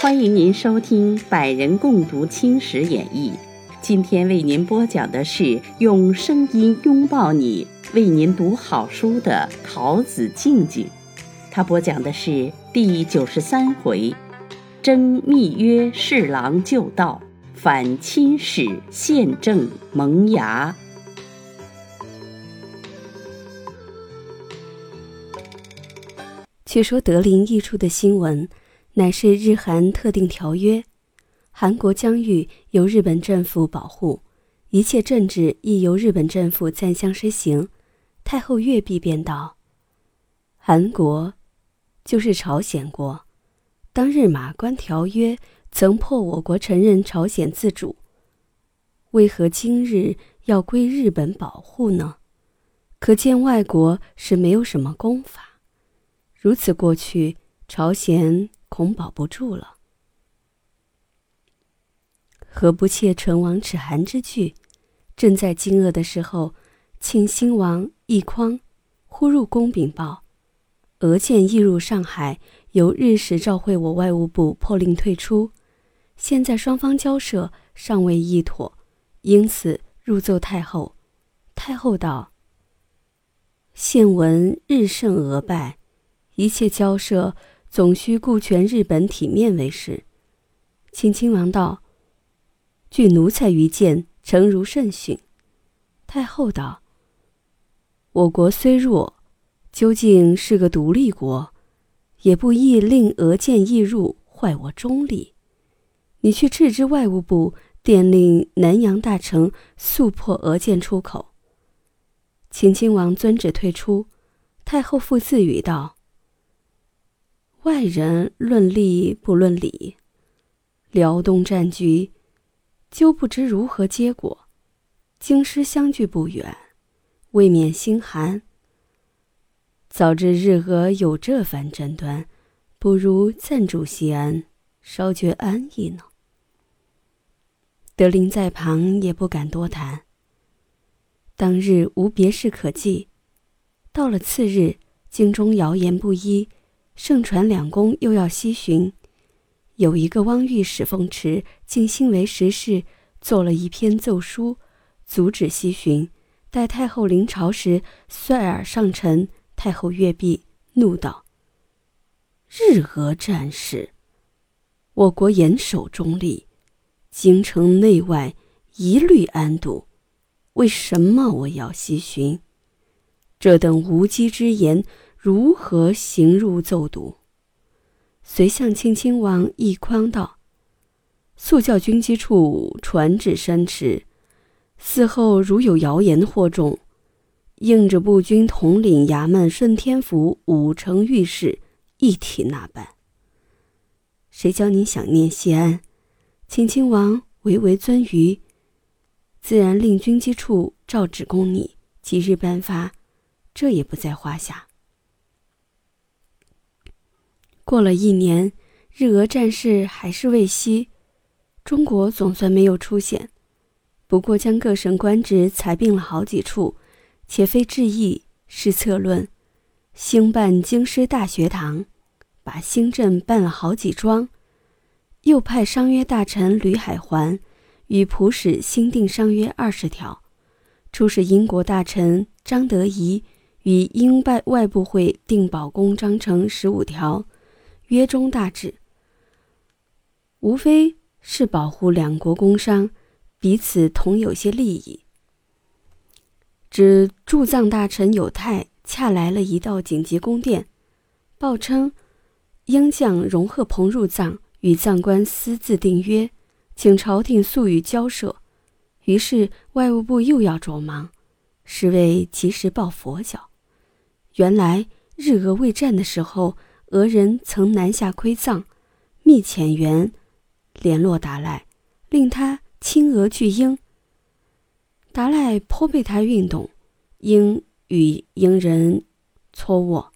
欢迎您收听《百人共读青史演义》。今天为您播讲的是用声音拥抱你，为您读好书的桃子静静。他播讲的是第九十三回：征密约侍郎旧道，反亲使宪政萌芽。却说德林译出的新闻。乃是日韩特定条约，韩国疆域由日本政府保护，一切政治亦由日本政府暂相施行。太后月璧便道：“韩国就是朝鲜国，当日马关条约曾迫我国承认朝鲜自主，为何今日要归日本保护呢？可见外国是没有什么功法。如此过去，朝鲜。”恐保不住了。何不切唇亡齿寒之句？正在惊愕的时候，庆兴王奕匡忽入宫禀报：俄舰亦入上海，由日使召会我外务部，破令退出。现在双方交涉尚未议妥，因此入奏太后。太后道：“现闻日胜俄败，一切交涉。”总需顾全日本体面为是。秦亲王道：“据奴才愚见，诚如甚训。”太后道：“我国虽弱，究竟是个独立国，也不宜令俄舰易入，坏我中立。你去斥之外务部，电令南洋大臣速破俄舰出口。”秦亲王遵旨退出。太后复自语道。外人论利不论理，辽东战局，究不知如何结果。京师相距不远，未免心寒。早知日俄有这番争端，不如暂住西安，稍觉安逸呢。德林在旁也不敢多谈。当日无别事可记，到了次日，京中谣言不一。盛传两宫又要西巡，有一个汪御史奉持，竟信为时事，做了一篇奏书，阻止西巡。待太后临朝时，率尔上陈。太后阅毕，怒道：“日俄战事，我国严守中立，京城内外一律安堵，为什么我要西巡？这等无稽之言！”如何行入奏读？遂向庆亲王奕匡道：“速叫军机处传旨申斥，嗣后如有谣言惑众，应着步军统领衙门顺天府五城御史一体那办。”谁叫你想念西安？庆亲王唯唯尊于，自然令军机处照旨供你，即日颁发，这也不在话下。过了一年，日俄战事还是未息，中国总算没有出现。不过将各省官职裁并了好几处，且非治议，是策论。兴办京师大学堂，把新镇办了好几庄。又派商约大臣吕海环与普使新订商约二十条，出使英国大臣张德仪与英外外部会定保公章程十五条。约中大致，无非是保护两国工商，彼此同有些利益。指驻藏大臣有泰恰来了一道紧急宫电，报称英将荣贺鹏入藏，与藏官私自订约，请朝廷速予交涉。于是外务部又要着忙，是为及时抱佛脚。原来日俄未战的时候。俄人曾南下窥藏，密遣员联络达赖，令他亲俄拒英。达赖颇被他运动，英与英人搓握。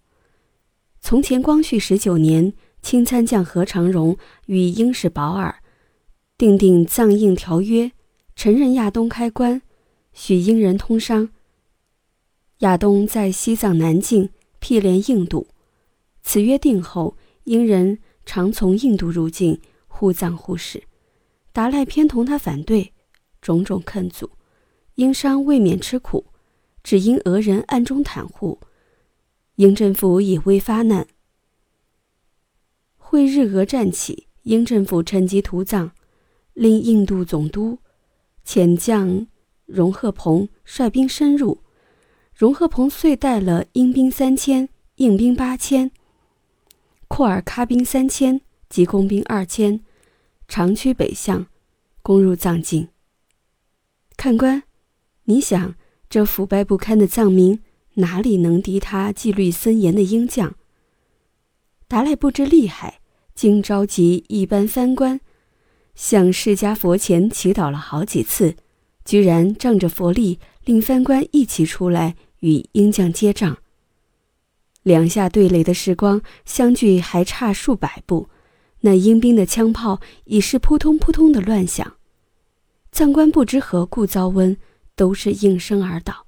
从前光绪十九年，清参将何长荣与英使保尔订定藏印条约，承认亚东开关，许英人通商。亚东在西藏南境毗连印度。此约定后，英人常从印度入境，护藏护使。达赖偏同他反对，种种坑阻，英商未免吃苦，只因俄人暗中袒护，英政府也未发难。会日俄战起，英政府趁机屠藏，令印度总督遣将荣贺鹏率兵深入。荣贺鹏遂带了英兵三千、印兵八千、库尔喀兵三千及工兵二千，长驱北向，攻入藏境。看官，你想，这腐败不堪的藏民哪里能敌他纪律森严的英将？达赖不知厉害。竟召集一班藩官，向释迦佛前祈祷了好几次，居然仗着佛力，令藩官一起出来与英将接仗。两下对垒的时光相距还差数百步，那英兵的枪炮已是扑通扑通的乱响。藏官不知何故遭瘟，都是应声而倒，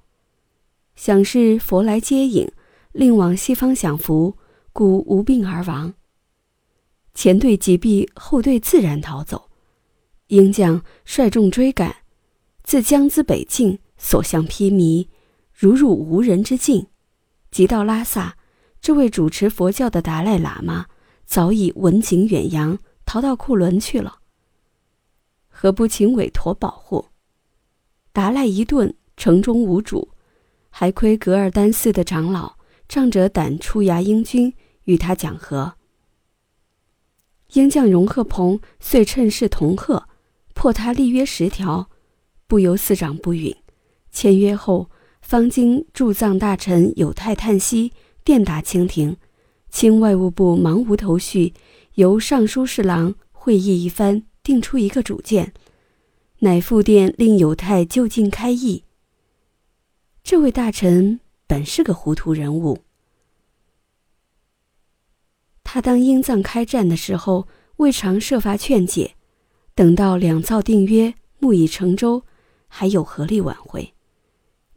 想是佛来接引，令往西方享福，故无病而亡。前队击毙，后队自然逃走。英将率众追赶，自江孜北境，所向披靡，如入无人之境。即到拉萨，这位主持佛教的达赖喇嘛早已闻警远扬，逃到库伦去了。何不请韦陀保护？达赖一顿，城中无主，还亏噶尔丹寺的长老仗着胆出牙英军，与他讲和。英将荣贺鹏遂趁势同贺，破他立约十条，不由司长不允。签约后，方经驻藏大臣有泰叹息，电打清廷，清外务部忙无头绪，由尚书侍郎会议一番，定出一个主见，乃复电令有泰就近开议。这位大臣本是个糊涂人物。他当英藏开战的时候，未尝设法劝解；等到两造订约，木已成舟，还有何力挽回？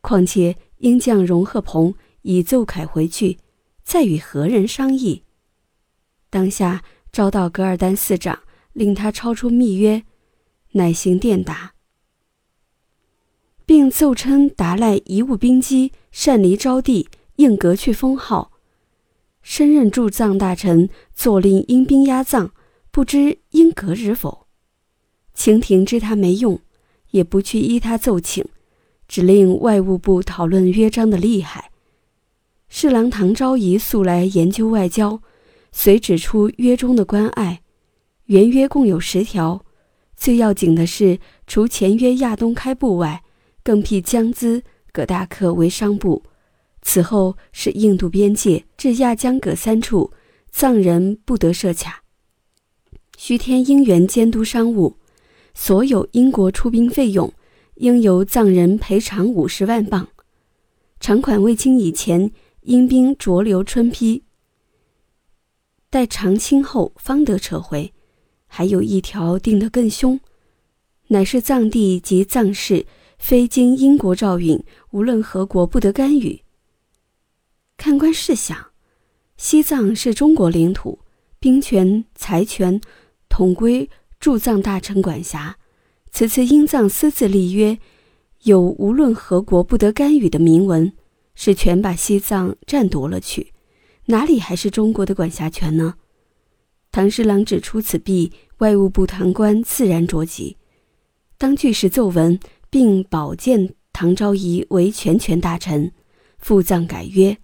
况且英将荣贺鹏已奏凯回去，再与何人商议？当下召到噶尔丹四长，令他超出密约，乃行电达，并奏称达赖贻误兵机，擅离招地，应革去封号。身任驻藏大臣，坐令因兵压藏，不知应革日否？清廷知他没用，也不去依他奏请，只令外务部讨论约章的厉害。侍郎唐昭仪素来研究外交，遂指出约中的关爱。原约共有十条，最要紧的是，除前约亚东开埠外，更辟江孜、葛大克为商埠。此后是印度边界至亚江葛三处，藏人不得设卡。须添英元监督商务，所有英国出兵费用应由藏人赔偿五十万镑。偿款未清以前，英兵着留春批，待长清后方得撤回。还有一条定得更凶，乃是藏地及藏事非经英国诏允，无论何国不得干预。看官试想，西藏是中国领土，兵权、财权统归驻藏大臣管辖。此次英藏私自立约，有无论何国不得干预的明文，是全把西藏占夺了去，哪里还是中国的管辖权呢？唐侍郎指出此弊，外务部堂官自然着急，当据实奏文，并保荐唐昭仪为全权大臣，赴藏改约。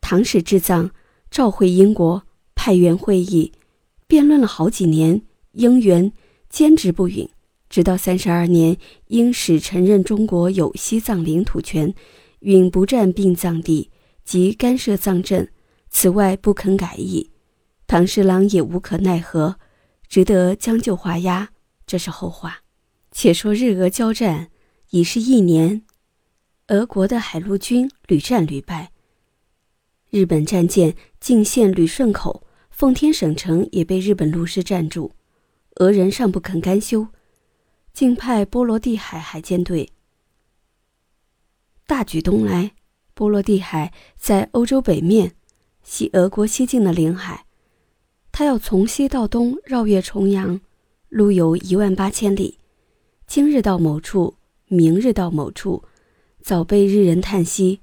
唐使至藏，召会英国，派员会议，辩论了好几年，英元坚持不允。直到三十二年，英使承认中国有西藏领土权，允不占并藏地及干涉藏政，此外不肯改意。唐侍郎也无可奈何，只得将就画押。这是后话。且说日俄交战已是一年，俄国的海陆军屡战屡败。日本战舰进陷旅顺口，奉天省城也被日本陆师占住，俄人尚不肯甘休，竟派波罗的海海舰队大举东来，波罗的海在欧洲北面，系俄国西境的领海。他要从西到东绕越重洋，路有一万八千里。今日到某处，明日到某处，早被日人叹息。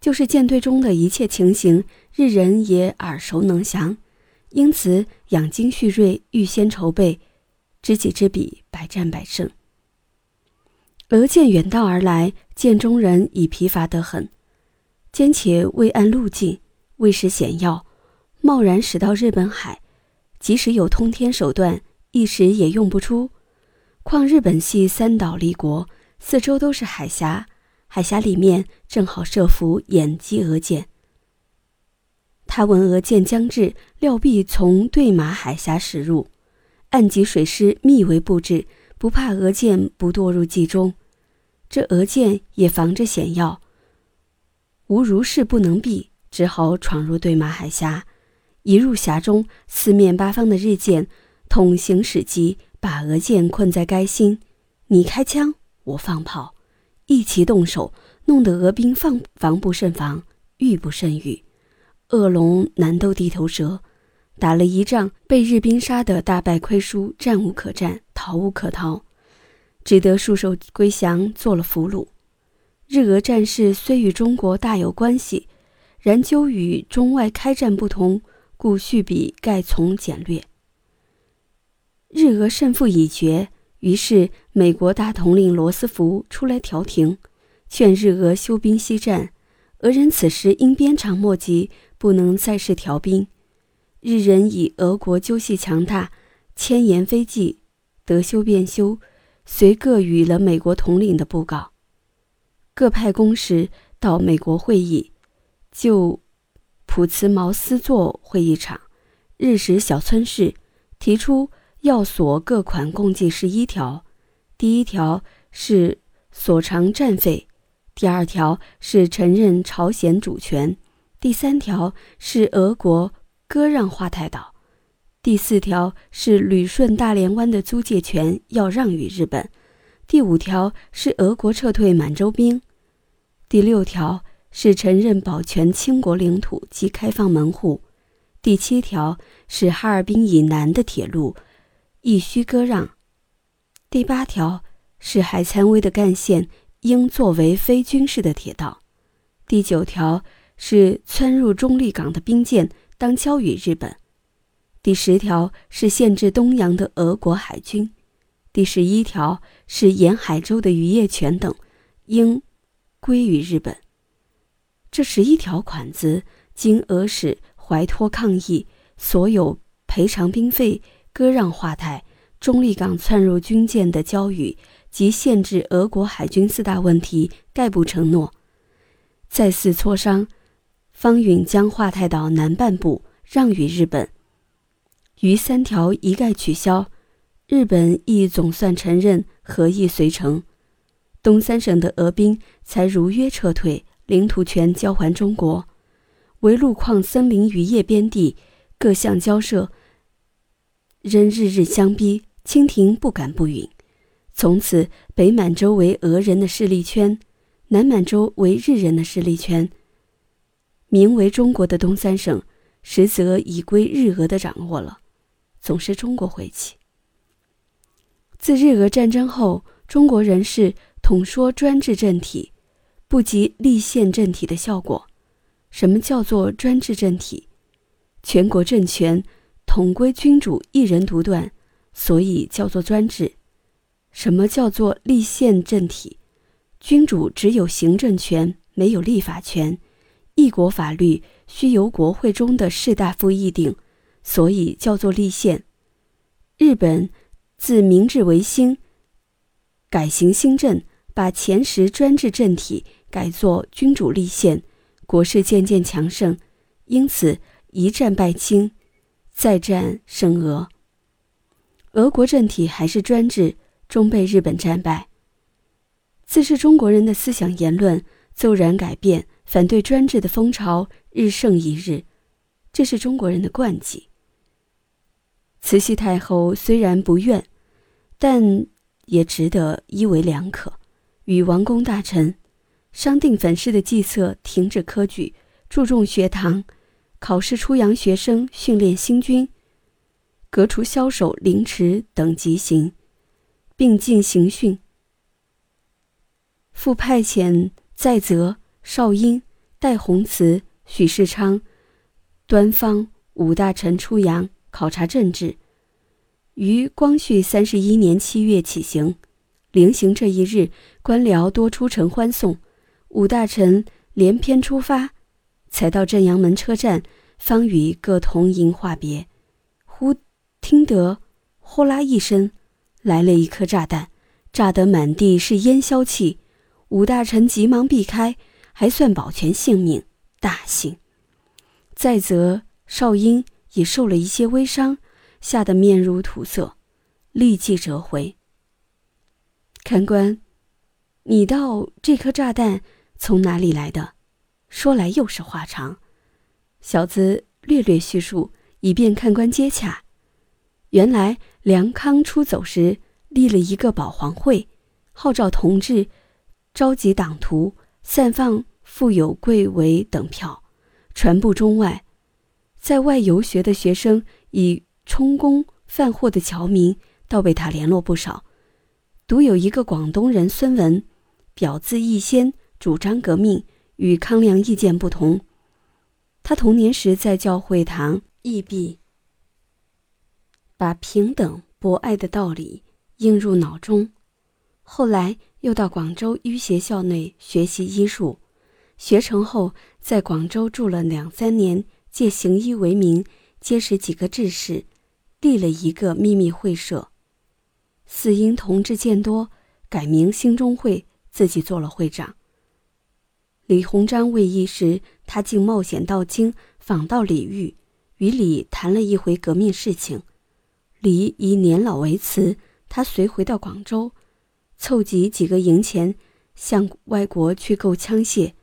就是舰队中的一切情形，日人也耳熟能详，因此养精蓄锐，预先筹备，知己知彼，百战百胜。俄舰远道而来，舰中人已疲乏得很，兼且未按路径，未识险要。贸然驶到日本海，即使有通天手段，一时也用不出。况日本系三岛立国，四周都是海峡，海峡里面正好设伏掩击俄舰。他闻俄舰将至，料必从对马海峡驶入，岸及水师密为布置，不怕俄舰不堕入计中。这俄舰也防着险要，吾如是不能避，只好闯入对马海峡。一入峡中，四面八方的日舰统行使机，把俄舰困在该心。你开枪，我放炮，一齐动手，弄得俄兵防防不胜防，遇不胜遇。恶龙难斗地头蛇，打了一仗，被日兵杀得大败亏输，战无可战，逃无可逃，只得束手归降，做了俘虏。日俄战事虽与中国大有关系，然究与中外开战不同。故续笔盖从简略。日俄胜负已决，于是美国大统领罗斯福出来调停，劝日俄休兵息战。俄人此时因鞭长莫及，不能再试调兵。日人以俄国纠系强大，千言非计，得休便休，遂各与了美国统领的布告，各派公使到美国会议，就。普茨茅斯座会议场，日食小村市提出要索各款共计十一条。第一条是索偿战费，第二条是承认朝鲜主权，第三条是俄国割让华太岛，第四条是旅顺大连湾的租借权要让与日本，第五条是俄国撤退满洲兵，第六条。是承认保全清国领土及开放门户。第七条是哈尔滨以南的铁路亦需割让。第八条是海参崴的干线应作为非军事的铁道。第九条是窜入中立港的兵舰当交与日本。第十条是限制东洋的俄国海军。第十一条是沿海州的渔业权等应归于日本。这十一条款子，经俄使怀托抗议，所有赔偿兵费、割让华泰、中立港窜入军舰的交予及限制俄国海军四大问题，概不承诺。再次磋商，方允将华泰岛南半部让与日本，余三条一概取消。日本亦总算承认，合议遂成，东三省的俄兵才如约撤退。领土权交还中国，为路矿、森林、渔业边地各项交涉，仍日日相逼，清廷不敢不允。从此，北满洲为俄人的势力圈，南满洲为日人的势力圈。名为中国的东三省，实则已归日俄的掌握了，总是中国晦气。自日俄战争后，中国人士统说专制政体。不及立宪政体的效果。什么叫做专制政体？全国政权统归君主一人独断，所以叫做专制。什么叫做立宪政体？君主只有行政权，没有立法权。一国法律需由国会中的士大夫议定，所以叫做立宪。日本自明治维新改行新政，把前时专制政体。改作君主立宪，国势渐渐强盛，因此一战败清，再战胜俄。俄国政体还是专制，终被日本战败。自是中国人的思想言论骤然改变，反对专制的风潮日盛一日，这是中国人的惯技。慈禧太后虽然不愿，但也值得一为两可，与王公大臣。商定粉饰的计策停止科举，注重学堂，考试出洋学生，训练新军，革除枭首、凌迟等极刑，并进刑训。复派遣在泽、邵英、戴洪慈、许世昌、端方五大臣出洋考察政治，于光绪三十一年七月起行。临行这一日，官僚多出城欢送。五大臣连篇出发，才到正阳门车站，方与各同营话别。忽听得“呼啦”一声，来了一颗炸弹，炸得满地是烟硝气。五大臣急忙避开，还算保全性命，大幸。再则少英也受了一些微伤，吓得面如土色，立即折回。看官，你道这颗炸弹？从哪里来的？说来又是话长，小子略略叙述，以便看官接洽。原来梁康出走时立了一个保皇会，号召同志，召集党徒，散放富有贵为等票，传布中外。在外游学的学生以充公贩货的侨民，倒被他联络不少。独有一个广东人孙文，表字逸仙。主张革命，与康梁意见不同。他童年时在教会堂义毕，把平等博爱的道理映入脑中。后来又到广州医学校内学习医术，学成后在广州住了两三年，借行医为名，结识几个志士，立了一个秘密会社。四因同志见多，改名兴中会，自己做了会长。李鸿章未役时，他竟冒险到京访到李煜，与李谈了一回革命事情。李以年老为辞，他随回到广州，凑集几个银钱，向外国去购枪械，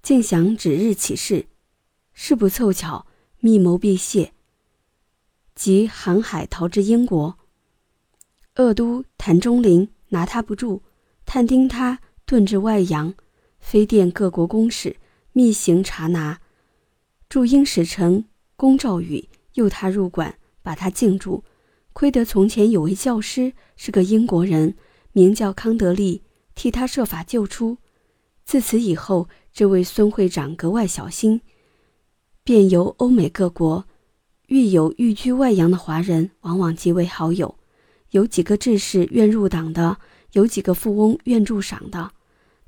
竟想指日起事。事不凑巧，密谋毕泄，即航海逃至英国。鄂都谭中林拿他不住，探丁他遁至外洋。飞电各国公使密行查拿，驻英使臣龚兆宇诱他入馆，把他禁住。亏得从前有位教师是个英国人，名叫康德利，替他设法救出。自此以后，这位孙会长格外小心，便由欧美各国遇有寓居外洋的华人，往往结为好友。有几个志士愿入党的，有几个富翁愿助赏的。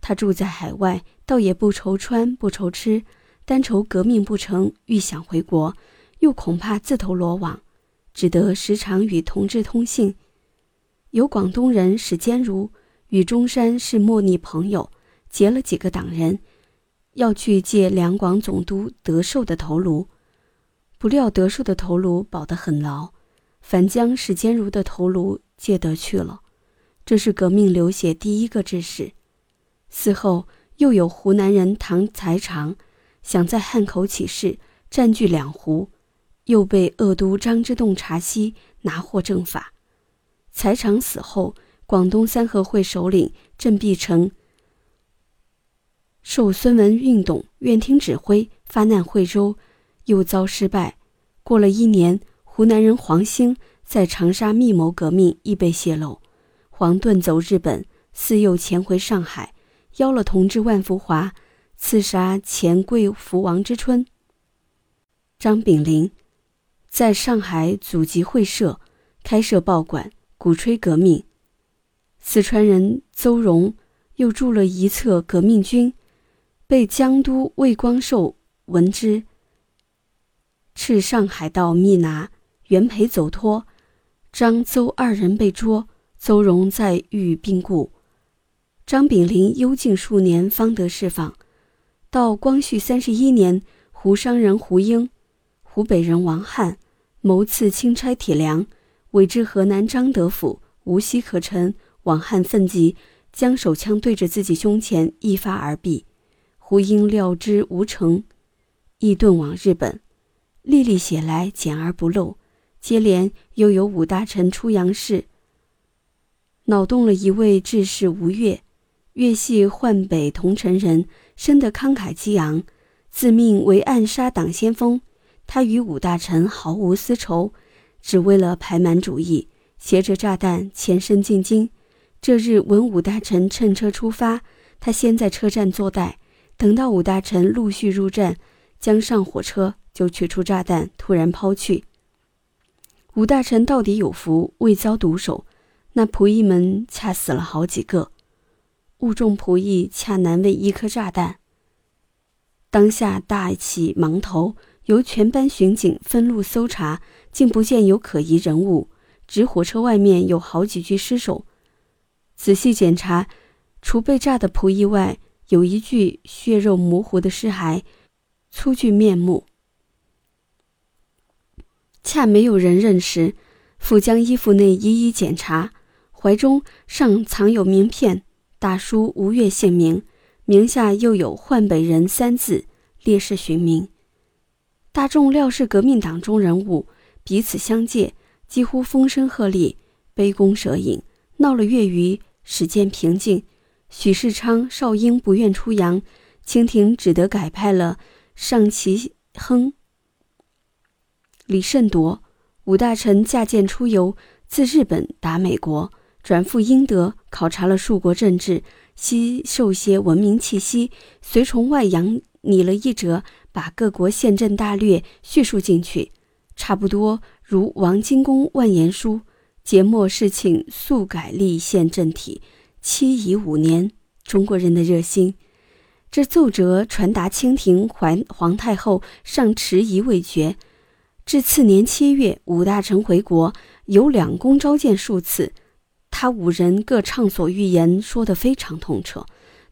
他住在海外，倒也不愁穿不愁吃，单愁革命不成，欲想回国，又恐怕自投罗网，只得时常与同志通信。有广东人史坚如与中山是莫逆朋友，结了几个党人，要去借两广总督德寿的头颅，不料德寿的头颅保得很牢，反将史坚如的头颅借得去了。这是革命流血第一个致事。此后，又有湖南人唐才常想在汉口起事，占据两湖，又被鄂都张之洞查悉，拿获正法。才常死后，广东三合会首领郑必成受孙文运动，愿听指挥，发难惠州，又遭失败。过了一年，湖南人黄兴在长沙密谋革命，亦被泄露。黄遁走日本，四又潜回上海。邀了同志万福华，刺杀前贵福王之春。张炳麟在上海祖籍会社，开设报馆，鼓吹革命。四川人邹荣又铸了一册《革命军》，被江都魏光寿闻之，斥上海道密拿，袁培走脱，张邹二人被捉，邹荣在狱病故。张炳麟幽禁数年，方得释放。到光绪三十一年，湖商人胡英、湖北人王汉谋刺钦差铁良，委至河南张德府，无隙可乘。王汉愤极，将手枪对着自己胸前一发而毙。胡英料之无成，亦遁往日本。历历写来，简而不漏。接连又有五大臣出洋事，恼动了一位志士吴越。越系皖北桐城人，生得慷慨激昂，自命为暗杀党先锋。他与武大臣毫无私仇，只为了排满主义，携着炸弹前身进京。这日闻武大臣乘车出发，他先在车站坐待，等到武大臣陆续入站，将上火车，就取出炸弹，突然抛去。武大臣到底有福，未遭毒手。那仆役们恰死了好几个，误中仆役恰难为一颗炸弹。当下大起忙头，由全班巡警分路搜查，竟不见有可疑人物。只火车外面有好几具尸首，仔细检查，除被炸的仆役外，有一具血肉模糊的尸骸，粗具面目，恰没有人认识。复将衣服内一一检查。怀中尚藏有名片，大书吴越姓名，名下又有换北人三字，烈士寻名。大众料是革命党中人物，彼此相借，几乎风声鹤唳，杯弓蛇影，闹了月余，时渐平静。许世昌、邵英不愿出洋，清廷只得改派了尚其亨、李慎铎、五大臣驾舰出游，自日本达美国。转赴英德，考察了数国政治，吸受些文明气息，随从外洋拟了一折，把各国宪政大略叙述进去，差不多如王金公万言书。节末是请速改立宪政体，期以五年。中国人的热心，这奏折传达清廷，还皇太后尚迟疑未决。至次年七月，武大臣回国，有两宫召见数次。他五人各畅所欲言，说得非常痛彻，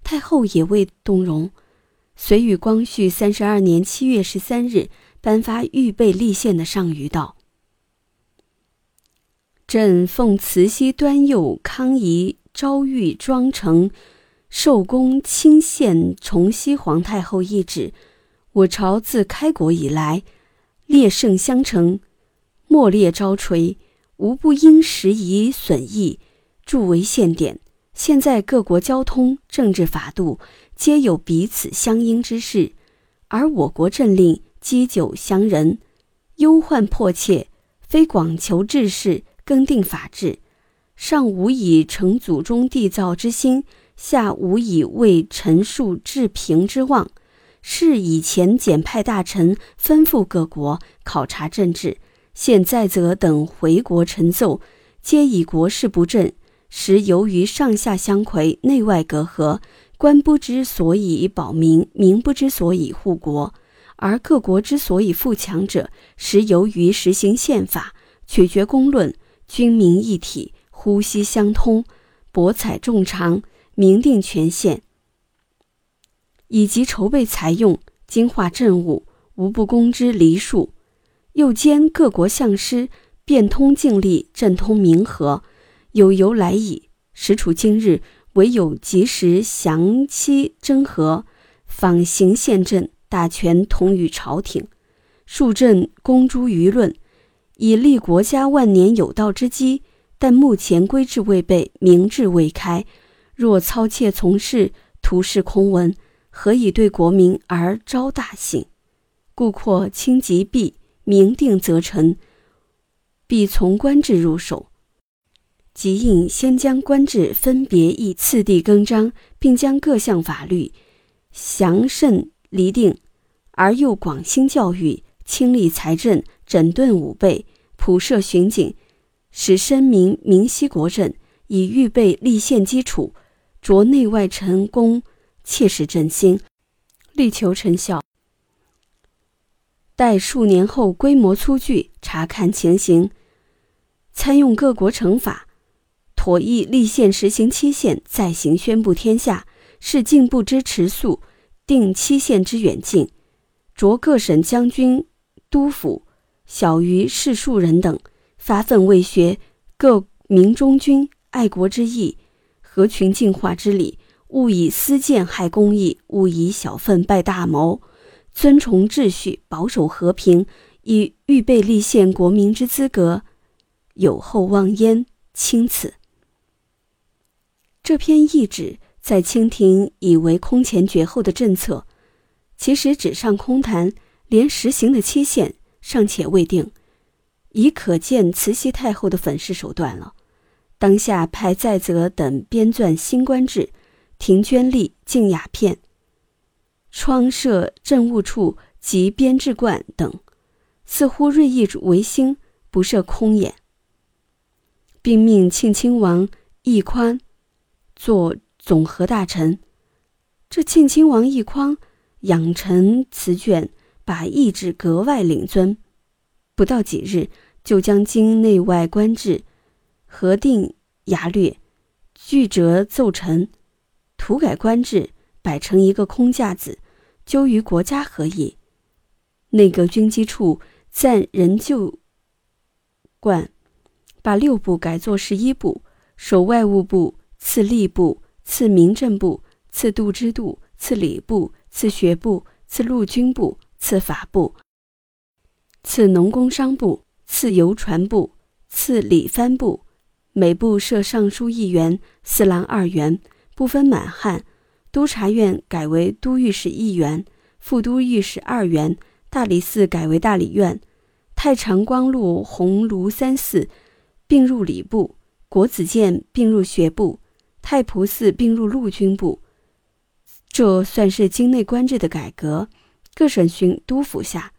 太后也未动容。遂与光绪三十二年七月十三日颁发预备立宪的上谕道：“朕奉慈禧端佑康仪昭谕庄成受宫亲献崇熙皇太后懿旨，我朝自开国以来，列圣相承，莫列昭垂，无不因时宜损益。”著为献典。现在各国交通、政治、法度，皆有彼此相应之势，而我国政令积久相仁，忧患迫切，非广求治世、更定法制，上无以成祖宗缔造之心，下无以为陈述治平之望。是以前简派大臣吩咐各国考察政治，现在则等回国陈奏，皆以国事不振。实由于上下相魁、内外隔阂，官不知所以保民，民不知所以护国；而各国之所以富强者，实由于实行宪法，取决公论，军民一体，呼吸相通，博采众长，明定权限，以及筹备财用，精化政务，无不公之黎庶。又兼各国相师，变通尽力，政通民和。有由来矣。时处今日，唯有及时详期征和，仿行宪政，大权同于朝廷，树政公诸舆论，以立国家万年有道之基。但目前规制未备，明制未开，若操切从事，徒是空文，何以对国民而招大幸？故扩清即弊，明定则成，必从官制入手。即应先将官制分别以次第更张，并将各项法律详慎厘定，而又广兴教育，清理财政，整顿武备，普设巡警，使申明明晰国政，以预备立宪基础，着内外臣工切实振兴，力求成效。待数年后规模粗具，查看情形，参用各国惩罚。妥议立宪实行期限，再行宣布天下，是进步之迟速，定期限之远近。着各省将军、督抚、小于士庶人等，发愤为学，各民忠君，爱国之义，合群进化之理。勿以私见害公义，勿以小愤败大谋。尊崇秩序，保守和平，以预备立宪国民之资格，有后望焉。钦此。这篇懿旨在清廷以为空前绝后的政策，其实纸上空谈，连实行的期限尚且未定，已可见慈禧太后的粉饰手段了。当下派在泽等编撰新官制，停捐吏，禁鸦片，窗设政务处及编制馆等，似乎锐意维新，不设空眼，并命庆亲王奕宽做。总和大臣，这庆亲王奕匡养成词卷，把意志格外领尊。不到几日，就将京内外官制核定牙略，具折奏成，涂改官制，摆成一个空架子，究于国家何意？内阁军机处暂仍旧惯，把六部改作十一部，守外务部次吏部。次民政部，次度支度，次礼部，次学部，次陆军部，次法部，次农工商部，赐邮传部，赐礼藩部。每部设尚书一员，司郎二员，不分满汉。督察院改为都御史一员，副都御史二员。大理寺改为大理院。太常光禄、鸿胪三寺并入礼部，国子监并入学部。太仆寺并入陆军部，这算是京内官制的改革。各省巡都府下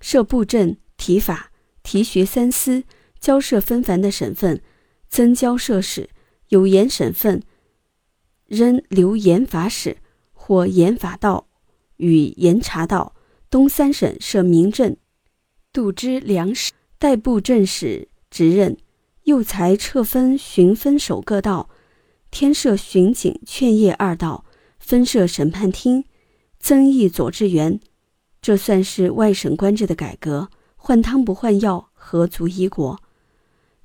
设布政、提法、提学三司，交涉纷繁的省份，增交涉使；有盐省份，仍留盐法使或盐法道与盐察道。东三省设民政、度支粮使，代布政使职任，又才撤分巡分守各道。添设巡警、劝业二道，分设审判厅，增议左志员，这算是外省官制的改革。换汤不换药，何足一国？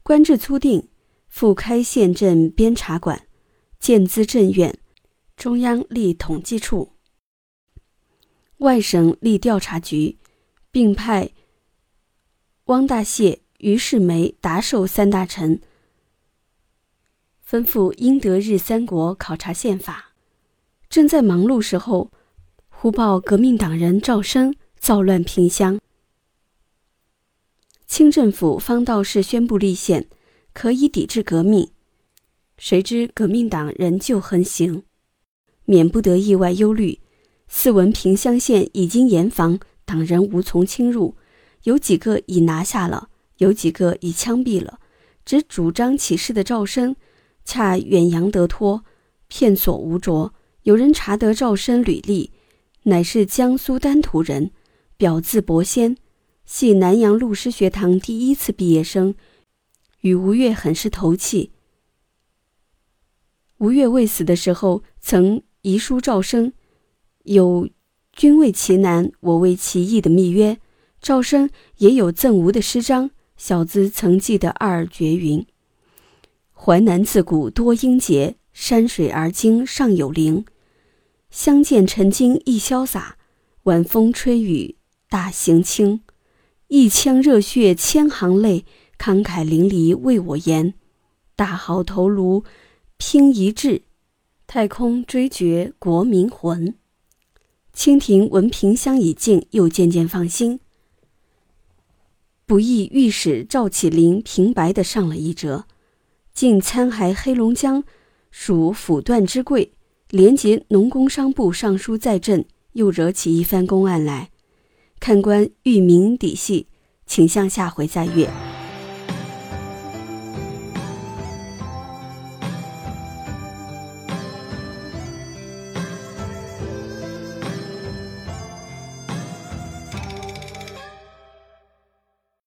官制初定，复开县镇编察馆，建资政院，中央立统计处，外省立调查局，并派汪大燮、于世梅、达寿三大臣。吩咐英德日三国考察宪法，正在忙碌时候，忽报革命党人赵升造乱萍乡，清政府方道士宣布立宪，可以抵制革命。谁知革命党仍旧横行，免不得意外忧虑。四闻萍乡县已经严防，党人无从侵入，有几个已拿下了，有几个已枪毙了，只主张起事的赵升。恰远洋得脱，片所无着。有人查得赵生履历，乃是江苏丹徒人，表字伯先，系南洋陆师学堂第一次毕业生，与吴越很是投契。吴越未死的时候，曾遗书赵生，有“君为其难，我为其义”的密约。赵生也有赠吴的诗章，小子曾记得二绝云。淮南自古多英杰，山水而今尚有灵。相见曾经亦潇洒，晚风吹雨大行清。一腔热血千行泪，慷慨淋漓为我言。大好头颅拼一掷，太空追绝国民魂。清廷闻萍乡已尽，又渐渐放心。不意御史赵启麟平白的上了一折。竟参还黑龙江属抚段之贵，连结农工商部尚书在镇，又惹起一番公案来。看官欲明底细，请向下回再阅。